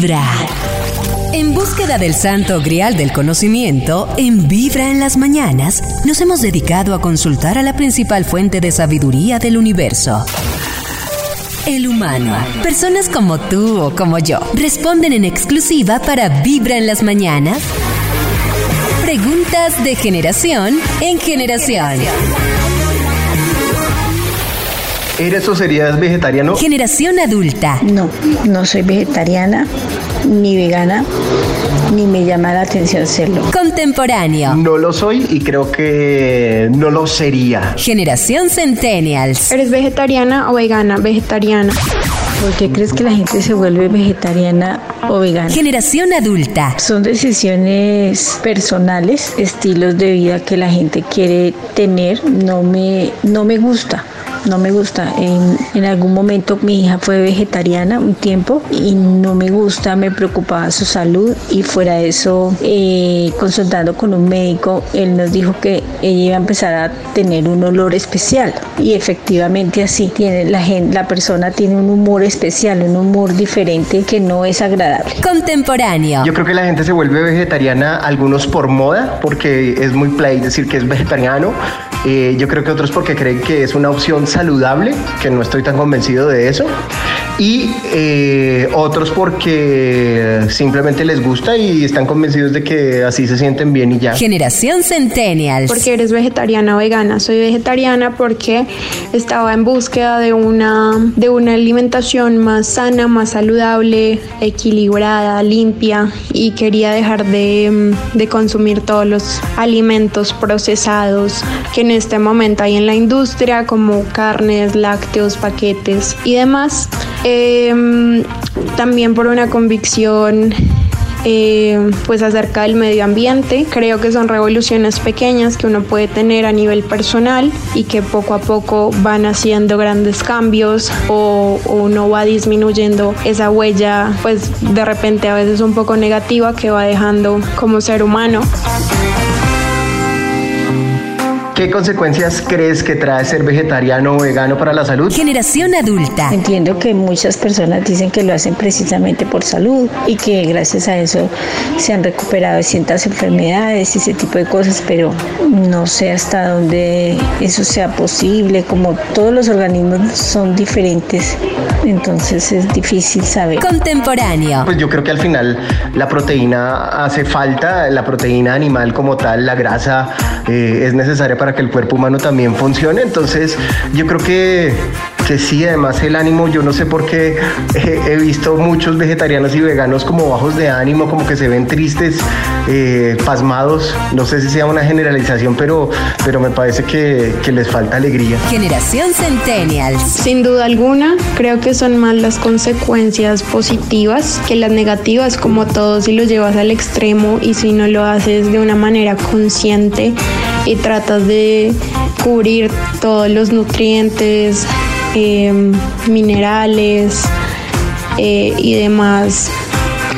Vibra. En búsqueda del santo grial del conocimiento, en Vibra en las mañanas, nos hemos dedicado a consultar a la principal fuente de sabiduría del universo. El humano. Personas como tú o como yo responden en exclusiva para Vibra en las mañanas. Preguntas de generación en generación. ¿Eres o serías vegetariano? Generación adulta. No, no soy vegetariana ni vegana, ni me llama la atención serlo. Contemporáneo. No lo soy y creo que no lo sería. Generación Centennials. ¿Eres vegetariana o vegana? Vegetariana. ¿Por qué crees que la gente se vuelve vegetariana o vegana? Generación adulta. Son decisiones personales, estilos de vida que la gente quiere tener. No me, no me gusta no me gusta. En, en, algún momento mi hija fue vegetariana un tiempo y no me gusta, me preocupaba su salud y fuera de eso, eh, consultando con un médico, él nos dijo que ella iba a empezar a tener un olor especial y efectivamente así tiene la gente, la persona tiene un humor especial, un humor diferente que no es agradable. Contemporáneo. Yo creo que la gente se vuelve vegetariana, algunos por moda, porque es muy play decir que es vegetariano. Eh, yo creo que otros porque creen que es una opción saludable, que no estoy tan convencido de eso. Y eh, otros porque simplemente les gusta y están convencidos de que así se sienten bien y ya. Generación Centennials. Porque eres vegetariana o vegana. Soy vegetariana porque estaba en búsqueda de una, de una alimentación más sana, más saludable, equilibrada, limpia y quería dejar de, de consumir todos los alimentos procesados que en este momento hay en la industria como carnes, lácteos, paquetes y demás. Eh, también por una convicción eh, pues acerca del medio ambiente. Creo que son revoluciones pequeñas que uno puede tener a nivel personal y que poco a poco van haciendo grandes cambios o, o uno va disminuyendo esa huella pues de repente a veces un poco negativa que va dejando como ser humano. ¿Qué consecuencias crees que trae ser vegetariano o vegano para la salud? Generación adulta. Entiendo que muchas personas dicen que lo hacen precisamente por salud y que gracias a eso se han recuperado de ciertas enfermedades y ese tipo de cosas, pero no sé hasta dónde eso sea posible, como todos los organismos son diferentes, entonces es difícil saber. Contemporáneo. Pues yo creo que al final la proteína hace falta, la proteína animal como tal, la grasa eh, es necesaria para que el cuerpo humano también funcione. Entonces, yo creo que que sí, además el ánimo, yo no sé por qué eh, he visto muchos vegetarianos y veganos como bajos de ánimo, como que se ven tristes, eh, pasmados. No sé si sea una generalización, pero, pero me parece que, que les falta alegría. Generación Centennials. Sin duda alguna, creo que son más las consecuencias positivas que las negativas, como todo si lo llevas al extremo y si no lo haces de una manera consciente y tratas de cubrir todos los nutrientes, eh, minerales eh, y demás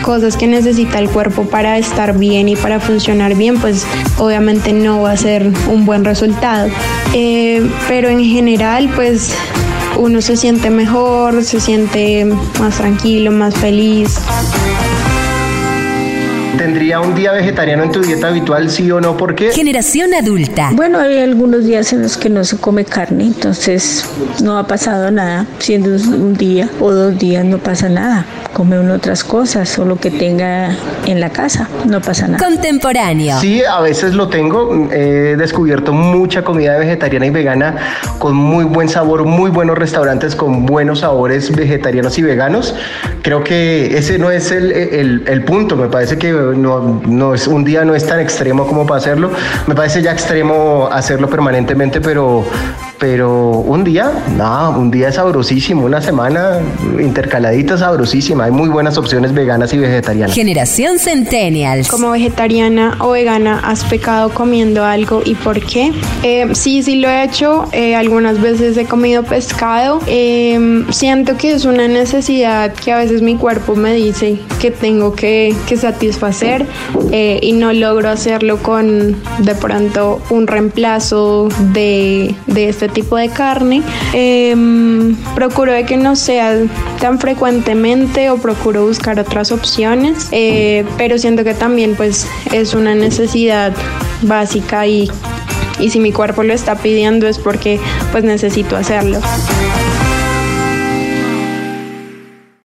cosas que necesita el cuerpo para estar bien y para funcionar bien, pues obviamente no va a ser un buen resultado. Eh, pero en general, pues uno se siente mejor, se siente más tranquilo, más feliz. ¿Tendría un día vegetariano en tu dieta habitual, sí o no? ¿Por qué? Generación adulta. Bueno, hay algunos días en los que no se come carne, entonces no ha pasado nada. Siendo un día o dos días no pasa nada. Come uno otras cosas o lo que tenga en la casa, no pasa nada. Contemporáneo. Sí, a veces lo tengo. He descubierto mucha comida vegetariana y vegana con muy buen sabor, muy buenos restaurantes con buenos sabores vegetarianos y veganos. Creo que ese no es el, el, el punto. Me parece que no, no es un día no es tan extremo como para hacerlo. Me parece ya extremo hacerlo permanentemente, pero pero un día, no, un día es sabrosísimo, una semana intercaladita sabrosísima. Hay muy buenas opciones veganas y vegetarianas. Generación Centennials. Como vegetariana o vegana, ¿has pecado comiendo algo y por qué? Eh, sí, sí lo he hecho. Eh, algunas veces he comido pescado. Eh, siento que es una necesidad que a veces mi cuerpo me dice que tengo que, que satisfacer y no logro hacerlo con de pronto un reemplazo de, de este tipo de carne. Em, procuro de que no sea tan frecuentemente o procuro buscar otras opciones, eh, pero siento que también pues es una necesidad básica y, y si mi cuerpo lo está pidiendo es porque pues necesito hacerlo.